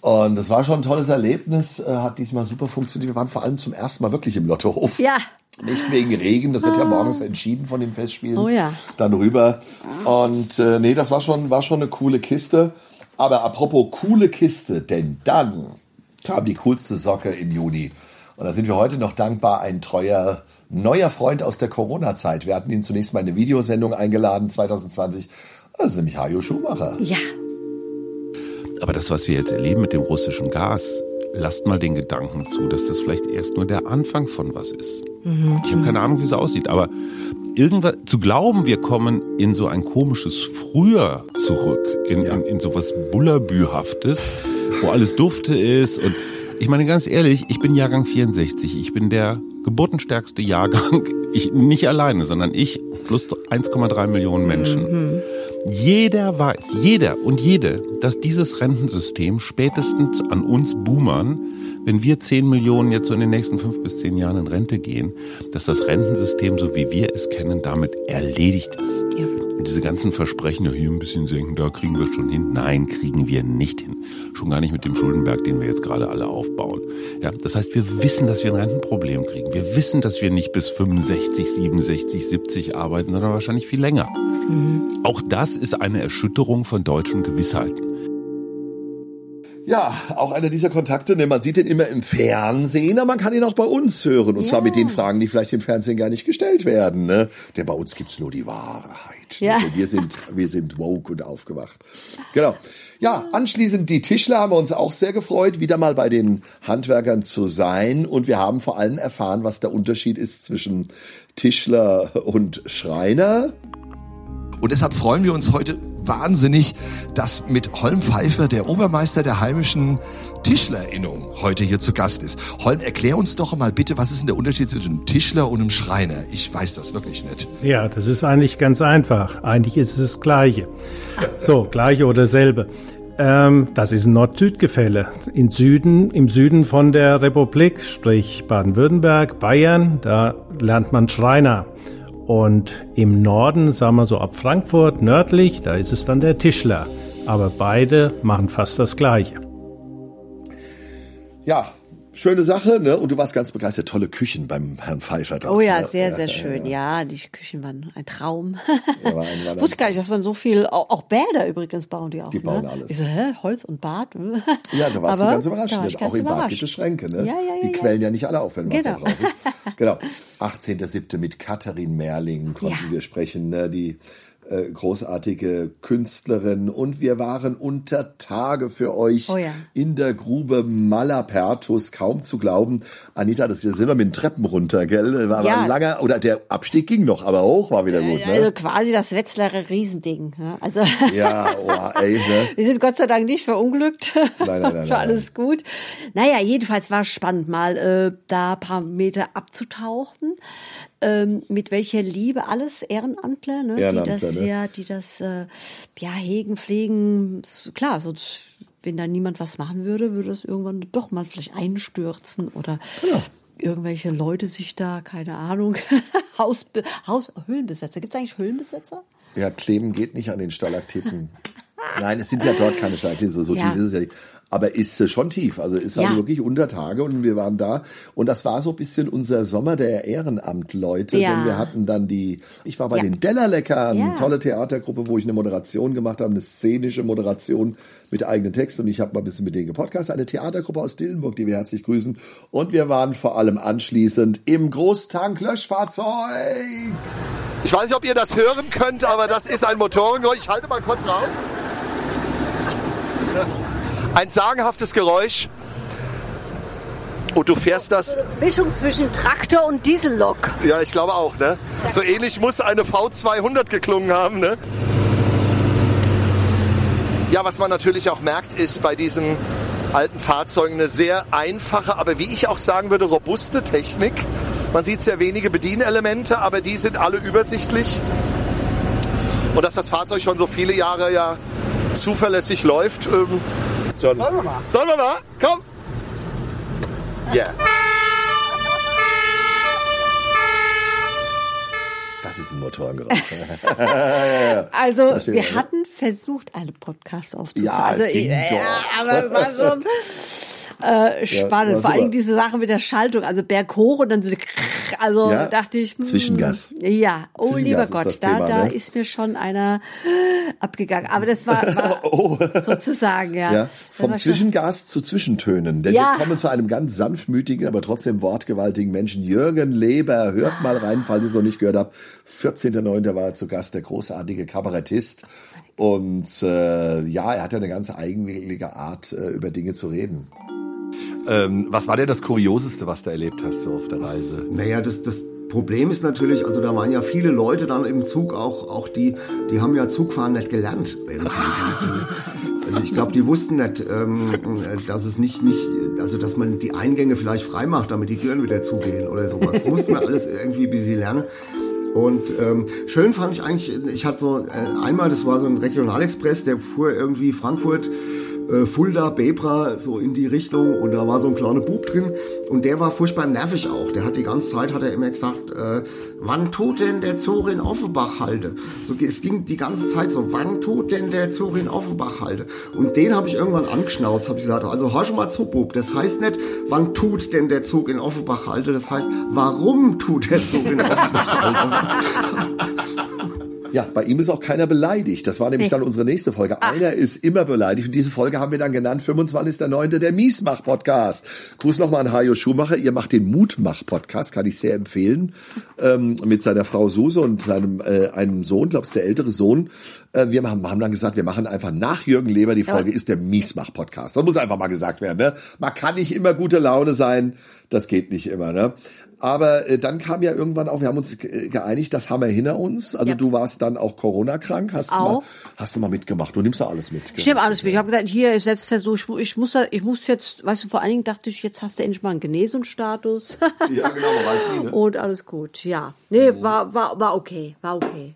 Und das war schon ein tolles Erlebnis, äh, hat diesmal super funktioniert. Wir waren vor allem zum ersten Mal wirklich im Lottohof. Ja. Nicht wegen Regen, das wird ja morgens entschieden von den Festspielen. Oh ja. Dann rüber. Und äh, nee, das war schon, war schon eine coole Kiste. Aber apropos coole Kiste, denn dann kam die coolste Socke im Juni. Und da sind wir heute noch dankbar, ein treuer neuer Freund aus der Corona-Zeit. Wir hatten ihn zunächst mal in eine Videosendung eingeladen, 2020. Das ist nämlich Hajo Schumacher. Ja. Aber das, was wir jetzt erleben mit dem russischen Gas, lasst mal den Gedanken zu, dass das vielleicht erst nur der Anfang von was ist. Ich habe keine Ahnung, wie es aussieht, aber irgendwas zu glauben, wir kommen in so ein komisches Früher zurück, in, in, in so was Bullabühaftes, wo alles dufte ist und ich meine ganz ehrlich, ich bin Jahrgang 64, ich bin der geburtenstärkste Jahrgang, ich nicht alleine, sondern ich plus 1,3 Millionen Menschen. Jeder weiß, jeder und jede, dass dieses Rentensystem spätestens an uns Boomern, wenn wir 10 Millionen jetzt so in den nächsten fünf bis zehn Jahren in Rente gehen, dass das Rentensystem, so wie wir es kennen, damit erledigt ist. Ja. Und diese ganzen Versprechen, ja, hier ein bisschen senken, da kriegen wir es schon hin. Nein, kriegen wir nicht hin. Schon gar nicht mit dem Schuldenberg, den wir jetzt gerade alle aufbauen. Ja, das heißt, wir wissen, dass wir ein Rentenproblem kriegen. Wir wissen, dass wir nicht bis 65, 67, 70 arbeiten, sondern wahrscheinlich viel länger. Auch das ist eine Erschütterung von deutschen Gewissheiten. Ja, auch einer dieser Kontakte, ne, man sieht ihn immer im Fernsehen, aber man kann ihn auch bei uns hören. Und zwar mit den Fragen, die vielleicht im Fernsehen gar nicht gestellt werden. Ne? Denn bei uns gibt's nur die Wahrheit. Ja. Ne? Wir sind, wir sind woke und aufgewacht. Genau. Ja, anschließend die Tischler haben wir uns auch sehr gefreut, wieder mal bei den Handwerkern zu sein. Und wir haben vor allem erfahren, was der Unterschied ist zwischen Tischler und Schreiner. Und deshalb freuen wir uns heute wahnsinnig, dass mit Holm Pfeiffer, der Obermeister der heimischen Tischlerinnung, heute hier zu Gast ist. Holm, erklär uns doch mal bitte, was ist denn der Unterschied zwischen einem Tischler und einem Schreiner? Ich weiß das wirklich nicht. Ja, das ist eigentlich ganz einfach. Eigentlich ist es das Gleiche. So, gleiche oder selbe. Ähm, das ist ein Nord-Süd-Gefälle. In Süden, Im Süden von der Republik, sprich Baden-Württemberg, Bayern, da lernt man Schreiner. Und im Norden, sagen wir so ab Frankfurt, nördlich, da ist es dann der Tischler. Aber beide machen fast das Gleiche. Ja, schöne Sache, ne? Und du warst ganz begeistert. Tolle Küchen beim Herrn Pfeiffer. dort, Oh ja, ne? sehr, sehr schön. Ja, die Küchen waren ein Traum. Ja, war ein- war Wusste gar nicht, dass man so viel, auch, auch Bäder übrigens bauen die auch. Die bauen ne? alles. Ich so, hä, Holz und Bad? Ja, da warst Aber du ganz überrascht. ne? Auch ganz im Bad überrascht. gibt es Schränke, ne? Ja, ja, ja, Die ja. quellen ja nicht alle auf, wenn Wasser Genau. drauf ist. Genau. 18.07. mit Katharin Merling konnten Ja. wir sprechen, ne? die äh, großartige Künstlerin und wir waren unter Tage für euch Oh ja. in der Grube Malapertus, kaum zu glauben. Anita, das sind wir mit den Treppen runter, gell? War Ja. ein langer, oder der Abstieg ging noch, aber hoch war wieder gut, Also ne? quasi das Wetzlarer Riesending. Ja, also Ja, oh, ey, ne? wir sind Gott sei Dank nicht verunglückt. Nein, nein, nein, Es war nein, alles gut. Naja, jedenfalls war es spannend, mal äh, da ein paar Meter abzutauchen. Ähm, mit welcher Liebe alles Ehrenamtler, ne? Ehrenamtler, die das ne? ja, die das äh, ja hegen, pflegen. Klar, sonst wenn da niemand was machen würde, würde es irgendwann doch mal vielleicht einstürzen oder irgendwelche Leute sich da, keine Ahnung, Haus, Haus Höhlenbesetzer. Gibt es eigentlich Höhlenbesetzer? Ja, kleben geht nicht an den Stalaktiten. Nein, es sind ja dort keine Stalaktiten, so, so Ja. tief ist es ja nicht. Aber ist schon tief, also ist also Ja. wirklich unter Tage und wir waren da und das war so ein bisschen unser Sommer der Ehrenamtleute, Ja. denn wir hatten dann die, ich war bei Ja. den Dellerleckern, Ja. tolle Theatergruppe, wo ich eine Moderation gemacht habe, eine szenische Moderation mit eigenen Texten und ich habe mal ein bisschen mit denen gepodcastet, eine Theatergruppe aus Dillenburg, die wir herzlich grüßen und wir waren vor allem anschließend im Großtank-Löschfahrzeug. Ich weiß nicht, ob ihr das hören könnt, aber das ist ein Motorengeräusch. Ich halte mal kurz raus. Ein sagenhaftes Geräusch. Und du fährst das, Mischung zwischen Traktor und Diesellok. ja, ich glaube auch, ne? So ähnlich muss eine V200 geklungen haben, ne? Ja, was man natürlich auch merkt, ist bei diesen alten Fahrzeugen eine sehr einfache, aber wie ich auch sagen würde, robuste Technik. Man sieht sehr wenige Bedienelemente, aber die sind alle übersichtlich. Und dass das Fahrzeug schon so viele Jahre ja zuverlässig läuft. Ähm, Sollen wir mal? Sollen wir mal? Komm! Ja. Das ist ein Motorengeräusch. Also Verstehe, wir ja. hatten versucht, einen Podcast aufzunehmen. Ja, also, ja, doch. aber es war schon äh, spannend. war Vor allem diese Sache mit der Schaltung, also Berg hoch und dann so, also Ja, dachte ich, hm, Zwischengas. Ja, oh Zwischengas lieber Gott, da, Thema, da ne? ist mir schon einer abgegangen. Aber das war, war Oh. sozusagen, ja. Ja, vom Zwischengas zu Zwischentönen. Denn Ja. wir kommen zu einem ganz sanftmütigen, aber trotzdem wortgewaltigen Menschen. Jürgen Leber, hört mal rein, falls ihr es noch nicht gehört habt. 14.09. war er zu Gast, der großartige Kabarettist. Und äh, ja, er hat ja eine ganz eigenwillige Art, äh, über Dinge zu reden. Ähm, was war denn das Kurioseste, was du erlebt hast so auf der Reise? Naja, das, das Problem ist natürlich, also da waren ja viele Leute dann im Zug, auch, auch die, die haben ja Zugfahren nicht gelernt. Also ich glaube, die wussten nicht, ähm, dass es nicht, nicht, also dass man die Eingänge vielleicht frei macht, damit die Türen wieder zugehen oder sowas. Das mussten wir alles irgendwie ein bisschen lernen. Und ähm, schön fand ich eigentlich, ich hatte so äh, einmal, das war so ein Regionalexpress, der fuhr irgendwie Frankfurt, äh, Fulda, Bebra, so in die Richtung und da war so ein kleiner Bub drin und der war furchtbar nervig auch. Der hat die ganze Zeit, hat er immer gesagt, äh, wann tut denn der Zug in Offenbach halte? So, es ging die ganze Zeit so, wann tut denn der Zug in Offenbach halte? Und den habe ich irgendwann angeschnauzt, habe ich gesagt, also hör schon mal zu, Bub, das heißt nicht, wann tut denn der Zug in Offenbach halte, das heißt, warum tut der Zug in Offenbach halte? Ja, bei ihm ist auch keiner beleidigt. Das war nämlich Nee. dann unsere nächste Folge. Einer ist immer beleidigt und diese Folge haben wir dann genannt 25.09. der Miesmach-Podcast. Gruß nochmal an Hajo Schumacher. Ihr macht den Mutmach-Podcast, kann ich sehr empfehlen, ähm, mit seiner Frau Suse und seinem äh, einem Sohn, glaubst der ältere Sohn. Äh, wir haben, haben dann gesagt, wir machen einfach nach Jürgen Leber die Folge, ist der Miesmach-Podcast. Das muss einfach mal gesagt werden. Ne? Man kann nicht immer gute Laune sein, das geht nicht immer. Ne? Aber äh, dann kam ja irgendwann auch, wir haben uns geeinigt, das haben wir hinter uns. Also Ja. du warst dann auch Corona-krank, hast, du Auch. mal, hast du mal mitgemacht. Du nimmst ja alles mit. Ich nehme alles mit. Ich habe gesagt, hier Selbstversuch, ich, ich muss, da- ich muss jetzt, weißt du, vor allen Dingen dachte ich, jetzt hast du endlich mal einen Genesungsstatus. Ja, genau, man weiß nie, ne? Und alles gut, ja. Nee, war, war, war okay, war okay.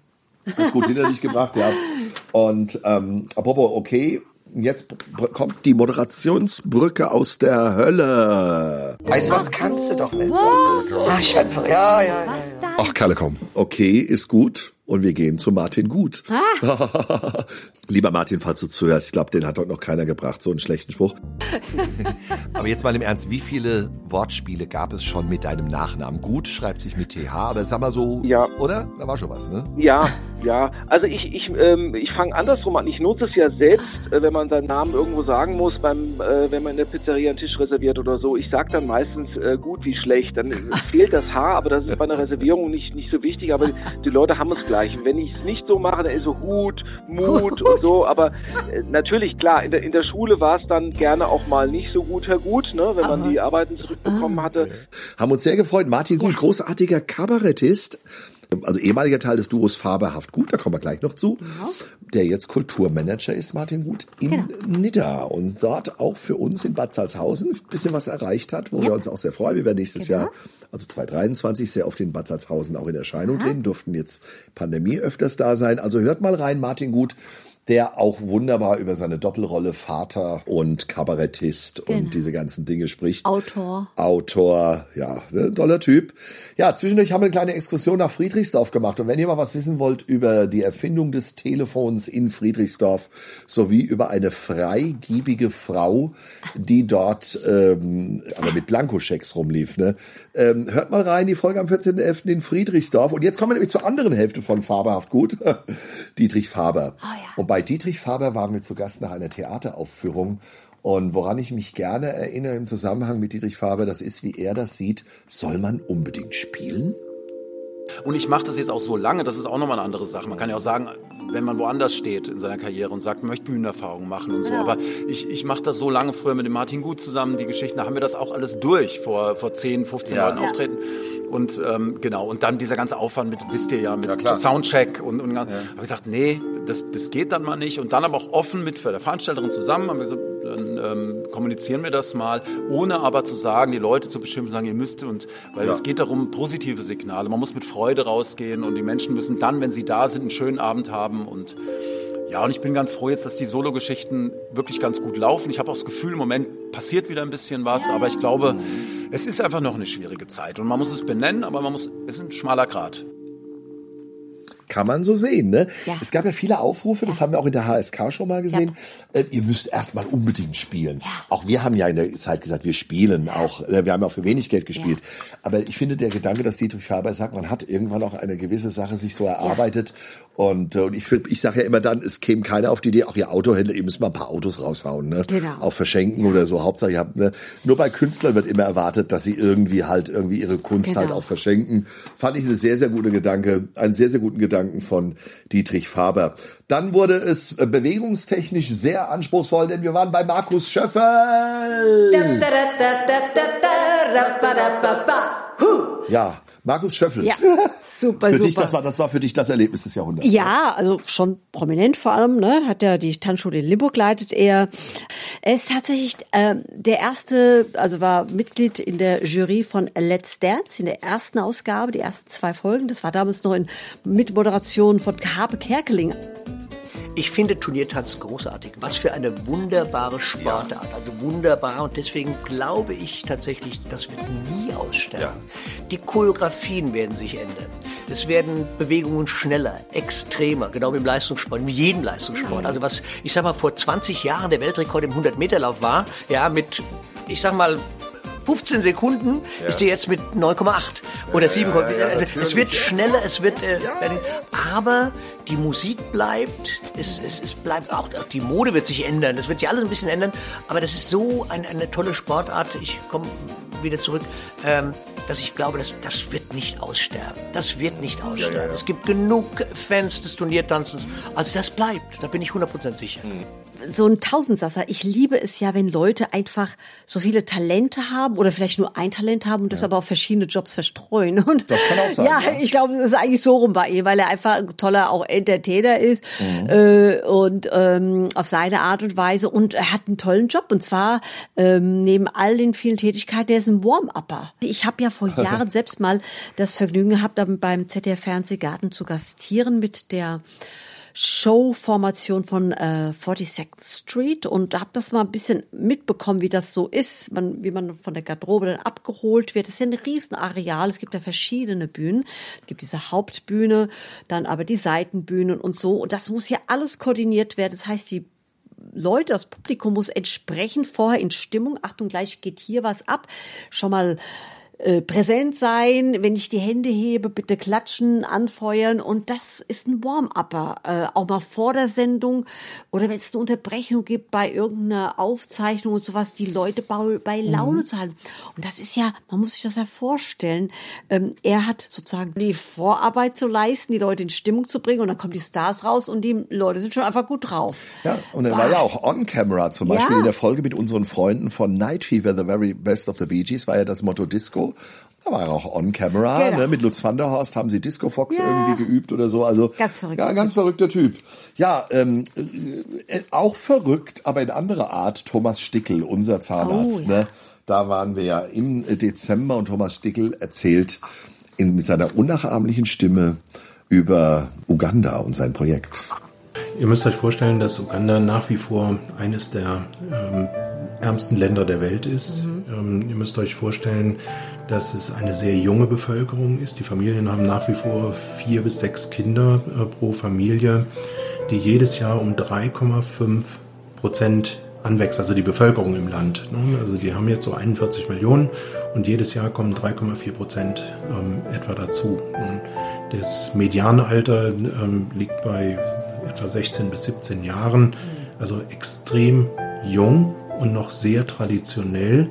Hast gut hinter dich gebracht, ja. Und ähm, apropos, okay, jetzt kommt die Moderationsbrücke aus der Hölle. Weißt du was, kannst du doch nicht sagen. Ach, ich hatte, ja, ja, ja. Ach, Kerle, komm. Okay, ist gut. Und wir gehen zu Martin Gut. Ah. Lieber Martin, falls du zuhörst, ich glaube, den hat heute noch keiner gebracht, so einen schlechten Spruch. aber jetzt mal im Ernst, wie viele Wortspiele gab es schon mit deinem Nachnamen? Gut schreibt sich mit TH, aber sag mal so, Ja. oder? Da war schon was, ne? Ja, Ja, also ich, ich, ähm, ich fange andersrum an. Ich nutze es ja selbst, äh, wenn man seinen Namen irgendwo sagen muss, beim, äh, wenn man in der Pizzeria einen Tisch reserviert oder so. Ich sage dann meistens äh, gut wie schlecht. Dann fehlt das Haar, aber das ist bei einer Reservierung nicht, nicht so wichtig. Aber die Leute haben es gleich. Und wenn ich es nicht so mache, dann ist so Hut, Mut und so. Aber äh, natürlich, klar, in der, in der Schule war es dann gerne auch mal nicht so gut, Herr Gut, ne, wenn man die Arbeiten zurückbekommen hatte. Haben uns sehr gefreut. Martin Gut, großartiger Kabarettist. Also ehemaliger Teil des Duos Faberhaft Gut, da kommen wir gleich noch zu. Der jetzt Kulturmanager ist, Martin Gut, in Nidda und dort auch für uns in Bad Salzhausen ein bisschen was erreicht hat, wo wir uns auch sehr freuen. Wir werden nächstes Jahr, also 2023, sehr oft in Bad Salzhausen auch in Erscheinung treten, durften jetzt Pandemie öfters da sein. Also hört mal rein, Martin Gut, der auch wunderbar über seine Doppelrolle Vater und Kabarettist Genau. und diese ganzen Dinge spricht. Autor. Autor, ja, ne, toller Typ. Ja, zwischendurch haben wir eine kleine Exkursion nach Friedrichsdorf gemacht. Und wenn ihr mal was wissen wollt über die Erfindung des Telefons in Friedrichsdorf sowie über eine freigiebige Frau, die dort ähm, aber mit Blankoschecks rumlief, ne? Ähm, hört mal rein, die Folge am 14.11. in Friedrichsdorf. Und jetzt kommen wir nämlich zur anderen Hälfte von Faberhaft gut. Dietrich Faber. Und bei Dietrich Faber waren wir zu Gast nach einer Theateraufführung. Und woran ich mich gerne erinnere im Zusammenhang mit Dietrich Faber, das ist, wie er das sieht, soll man unbedingt spielen? Und ich mache das jetzt auch so lange, das ist auch nochmal eine andere Sache. Man kann ja auch sagen, wenn man woanders steht in seiner Karriere und sagt, man möchte Bühnenerfahrung machen und so. Ja. Aber ich, ich mache das so lange früher mit dem Martin Gut zusammen, die Geschichten, da haben wir das auch alles durch, vor, vor 10, 15 Ja. Leuten Ja. auftreten. Und ähm, genau, und dann dieser ganze Aufwand mit, wisst ihr ja, mit klar. Soundcheck und, und habe ich gesagt, nee, das, das geht dann mal nicht. Und dann aber auch offen mit der Veranstalterin zusammen, haben wir gesagt, dann ähm, kommunizieren wir das mal, ohne aber zu sagen, die Leute zu bestimmen, sagen, ihr müsst und weil Ja. es geht darum, positive Signale. Man muss mit Freude rausgehen und die Menschen müssen dann, wenn sie da sind, einen schönen Abend haben und ja, und ich bin ganz froh jetzt, dass die Solo-Geschichten wirklich ganz gut laufen. Ich habe auch das Gefühl, im Moment passiert wieder ein bisschen was, aber ich glaube, es ist einfach noch eine schwierige Zeit und man muss es benennen, aber man muss, es ist ein schmaler Grat. Kann man so sehen, ne? Ja. Es gab ja viele Aufrufe, das haben wir auch in der HSK schon mal gesehen. Äh, ihr müsst erstmal unbedingt spielen. Auch wir haben ja in der Zeit gesagt, wir spielen auch. Äh, wir haben auch für wenig Geld gespielt. Aber ich finde der Gedanke, dass Dietrich Faber sagt, man hat irgendwann auch eine gewisse Sache sich so erarbeitet. Und, äh, und ich, ich sage ja immer dann, es käme keiner auf die Idee, auch ihr Autohändler, ihr müsst mal ein paar Autos raushauen, ne? Genau. Auch verschenken oder so. Hauptsache, ihr habt, ne? Nur bei Künstlern wird immer erwartet, dass sie irgendwie halt irgendwie ihre Kunst halt Genau. auch verschenken. Fand ich eine sehr, sehr gute Gedanke, einen sehr, sehr guten Gedanken von Dietrich Faber. Dann wurde es äh, bewegungstechnisch sehr anspruchsvoll, denn wir waren bei Markus Schöffel. Ja, Markus Schöffel. Ja, super, für super. dich, das war, das war für dich das Erlebnis des Jahrhunderts. Ja, also schon prominent vor allem, ne? Hat ja die Tanzschule in Limburg leitet er. Er ist tatsächlich ähm, der erste, also war Mitglied in der Jury von Let's Dance in der ersten Ausgabe, die ersten zwei Folgen. Das war damals noch in Mitmoderation von Habe Kerkeling. Ich finde Turniertanzen großartig. Was für eine wunderbare Sportart. Also wunderbar. Und deswegen glaube ich tatsächlich, das wird nie aussterben. Die Choreografien werden sich ändern. Es werden Bewegungen schneller, extremer, genau wie im Leistungssport, wie jedem Leistungssport. Also was, ich sag mal, vor 20 Jahren der Weltrekord im 100-Meter-Lauf war, ja, mit, ich sag mal, 15 Sekunden Ja. ist sie jetzt mit 9,8 oder 7. ja, ja, also es wird ja. schneller, es wird, äh, aber die Musik bleibt, es, es, es bleibt auch, auch die Mode wird sich ändern, das wird sich alles ein bisschen ändern, aber das ist so ein, eine tolle Sportart, ich komme wieder zurück, ähm, dass ich glaube, das, das wird nicht aussterben. Das wird nicht aussterben. Es gibt genug Fans des Turniertanzens, also das bleibt, da bin ich 100% sicher. So ein Tausendsasser. Ich liebe es ja, wenn Leute einfach so viele Talente haben oder vielleicht nur ein Talent haben und das aber auf verschiedene Jobs verstreuen. Und Das kann auch sein, Ja, ja. ich glaube, es ist eigentlich so rum bei ihm, weil er einfach ein toller auch Entertainer ist Mhm. äh, und ähm, auf seine Art und Weise und er hat einen tollen Job und zwar ähm, neben all den vielen Tätigkeiten, der ist ein Warm-Upper. Ich habe ja vor Jahren selbst mal das Vergnügen gehabt, beim ZDF Fernsehgarten zu gastieren mit der Showformation von äh, 42nd Street und habe das mal ein bisschen mitbekommen, wie das so ist, man, wie man von der Garderobe dann abgeholt wird. Das ist ja ein Riesenareal, es gibt ja verschiedene Bühnen. Es gibt diese Hauptbühne, dann aber die Seitenbühnen und so. Und das muss ja alles koordiniert werden. Das heißt, die Leute, das Publikum muss entsprechend vorher in Stimmung, Achtung, gleich geht hier was ab, schon mal äh, präsent sein, wenn ich die Hände hebe, bitte klatschen, anfeuern und das ist ein Warm-Upper, äh, auch mal vor der Sendung oder wenn es eine Unterbrechung gibt bei irgendeiner Aufzeichnung und sowas, die Leute bei, bei Laune Mhm. zu halten. Und das ist ja, man muss sich das ja vorstellen, ähm, er hat sozusagen die Vorarbeit zu leisten, die Leute in Stimmung zu bringen und dann kommen die Stars raus und die Leute sind schon einfach gut drauf. Ja, und er war ja auch on camera, zum Beispiel Ja. in der Folge mit unseren Freunden von Night Fever, The Very Best of the Bee Gees, war ja das Motto Disco. Da war er auch on camera, Genau. ne? mit Lutz van der Horst haben sie Disco Fox Ja. irgendwie geübt oder so. Also Ganz verrückt. Ja, ganz verrückter Typ. Ja, ähm, äh, auch verrückt, aber in anderer Art, Thomas Stickel, unser Zahnarzt. Oh, ja. ne? Da waren wir ja im Dezember und Thomas Stickel erzählt in, mit seiner unnachahmlichen Stimme über Uganda und sein Projekt. Ihr müsst euch vorstellen, dass Uganda nach wie vor eines der ähm, ärmsten Länder der Welt ist. Ähm, ihr müsst euch vorstellen, dass es eine sehr junge Bevölkerung ist. Die Familien haben nach wie vor vier bis sechs Kinder äh, pro Familie, die jedes Jahr um 3,5 Prozent anwächst, also die Bevölkerung im Land. Ne? Also die haben jetzt so 41 Millionen und jedes Jahr kommen 3,4 Prozent ähm, etwa dazu. Das Medianalter ähm, liegt bei etwa 16 bis 17 Jahren, also extrem jung und noch sehr traditionell.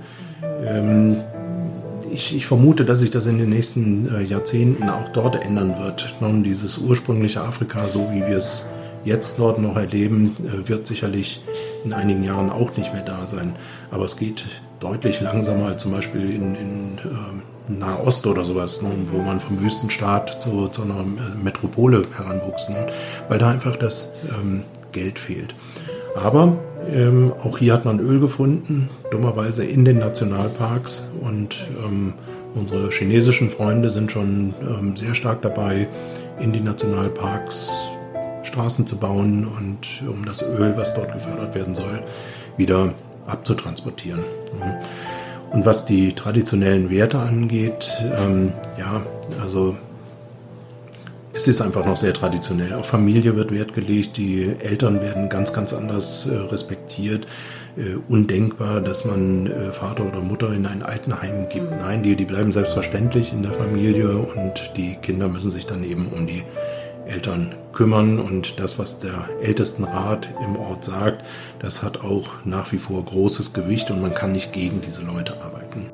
Ich, ich vermute, dass sich das in den nächsten äh, Jahrzehnten auch dort ändern wird. Nun, dieses ursprüngliche Afrika, so wie wir es jetzt dort noch erleben, äh, wird sicherlich in einigen Jahren auch nicht mehr da sein. Aber es geht deutlich langsamer als zum Beispiel in, in ähm, Nahost oder sowas, ne, wo man vom Wüstenstaat zu, zu einer äh, Metropole heranwuchs, ne, weil da einfach das ähm, Geld fehlt. Aber ähm, auch hier hat man Öl gefunden, dummerweise in den Nationalparks. Und ähm, unsere chinesischen Freunde sind schon ähm, sehr stark dabei, in die Nationalparks Straßen zu bauen und um das Öl, was dort gefördert werden soll, wieder abzutransportieren. Und was die traditionellen Werte angeht, ähm, ja, also es ist einfach noch sehr traditionell. Auf Familie wird Wert gelegt, die Eltern werden ganz, ganz anders äh, respektiert. Äh, undenkbar, dass man äh, Vater oder Mutter in ein Altenheim gibt. Nein, die, die bleiben selbstverständlich in der Familie und die Kinder müssen sich dann eben um die Eltern kümmern und das, was der Ältestenrat im Ort sagt, das hat auch nach wie vor großes Gewicht und man kann nicht gegen diese Leute arbeiten.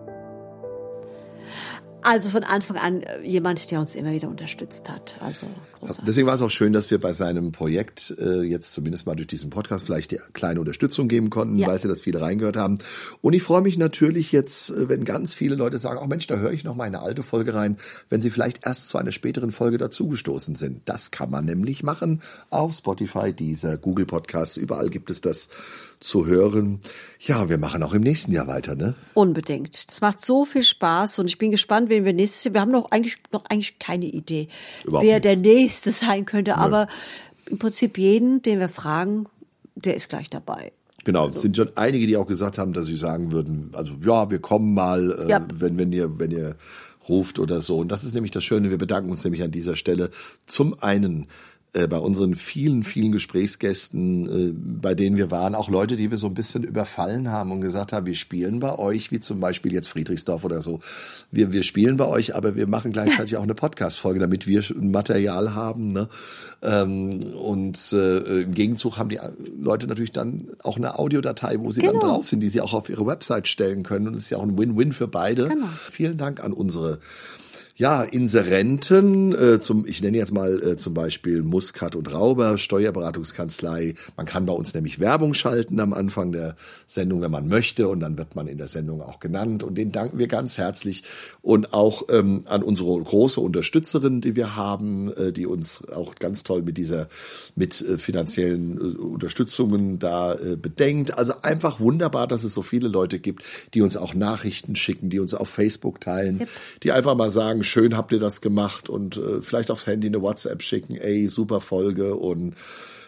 Also von Anfang an äh, jemand, der uns immer wieder unterstützt hat. Also großartig. Deswegen war es auch schön, dass wir bei seinem Projekt äh, jetzt zumindest mal durch diesen Podcast vielleicht die kleine Unterstützung geben konnten. Ja. Ich weiß ja, dass viele reingehört haben. Und ich freue mich natürlich jetzt, äh, wenn ganz viele Leute sagen, oh Mensch, da höre ich noch mal eine alte Folge rein, wenn sie vielleicht erst zu einer späteren Folge dazugestoßen sind. Das kann man nämlich machen auf Spotify, dieser Google Podcasts. Überall gibt es das zu hören. Ja, wir machen auch im nächsten Jahr weiter, ne? Unbedingt. Es macht so viel Spaß und ich bin gespannt, wen wir nächstes Jahr. Wir haben noch eigentlich noch eigentlich keine Idee, Überhaupt wer nicht. der nächste sein könnte. Aber im Prinzip jeden, den wir fragen, der ist gleich dabei. Genau, es sind schon einige, die auch gesagt haben, dass sie sagen würden, also ja, wir kommen mal, äh, Ja. wenn, wenn ihr, wenn ihr ruft oder so. Und das ist nämlich das Schöne, wir bedanken uns nämlich an dieser Stelle zum einen äh, bei unseren vielen, vielen Gesprächsgästen, äh, bei denen wir waren, auch Leute, die wir so ein bisschen überfallen haben und gesagt haben, wir spielen bei euch, wie zum Beispiel jetzt Friedrichsdorf oder so. Wir, wir spielen bei euch, aber wir machen gleichzeitig auch eine Podcast-Folge, damit wir Material haben. Ne? Ähm, und äh, im Gegenzug haben die Leute natürlich dann auch eine Audiodatei, wo sie dann Genau. drauf sind, die sie auch auf ihre Website stellen können. Und es ist ja auch ein Win-Win für beide. Genau. Vielen Dank an unsere ja, Inserenten, äh, zum, ich nenne jetzt mal äh, zum Beispiel Muscat und Rauber, Steuerberatungskanzlei. Man kann bei uns nämlich Werbung schalten am Anfang der Sendung, wenn man möchte, und dann wird man in der Sendung auch genannt. Und den danken wir ganz herzlich und auch ähm, an unsere große Unterstützerin, die wir haben, äh, die uns auch ganz toll mit dieser, mit äh, finanziellen äh, Unterstützungen da äh, bedenkt. Also einfach wunderbar, dass es so viele Leute gibt, die uns auch Nachrichten schicken, die uns auf Facebook teilen, die einfach mal sagen, schön habt ihr das gemacht und äh, vielleicht aufs Handy eine WhatsApp schicken, ey, super Folge und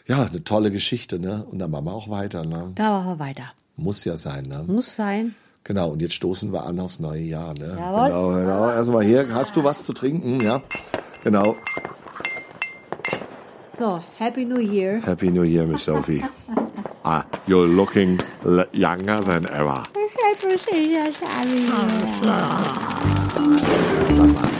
ja, eine tolle Geschichte, ne? Und dann machen wir auch weiter, ne? Da machen wir weiter. Muss ja sein, ne? Muss sein. Genau, und jetzt stoßen wir an aufs neue Jahr, ne? Jawohl. Genau, genau. Erstmal hier, hast du was zu trinken? Ja. Genau. So, Happy New Year. Happy New Year, Miss Sophie. ah, you're looking younger than ever. Happy Warum steht das Abi?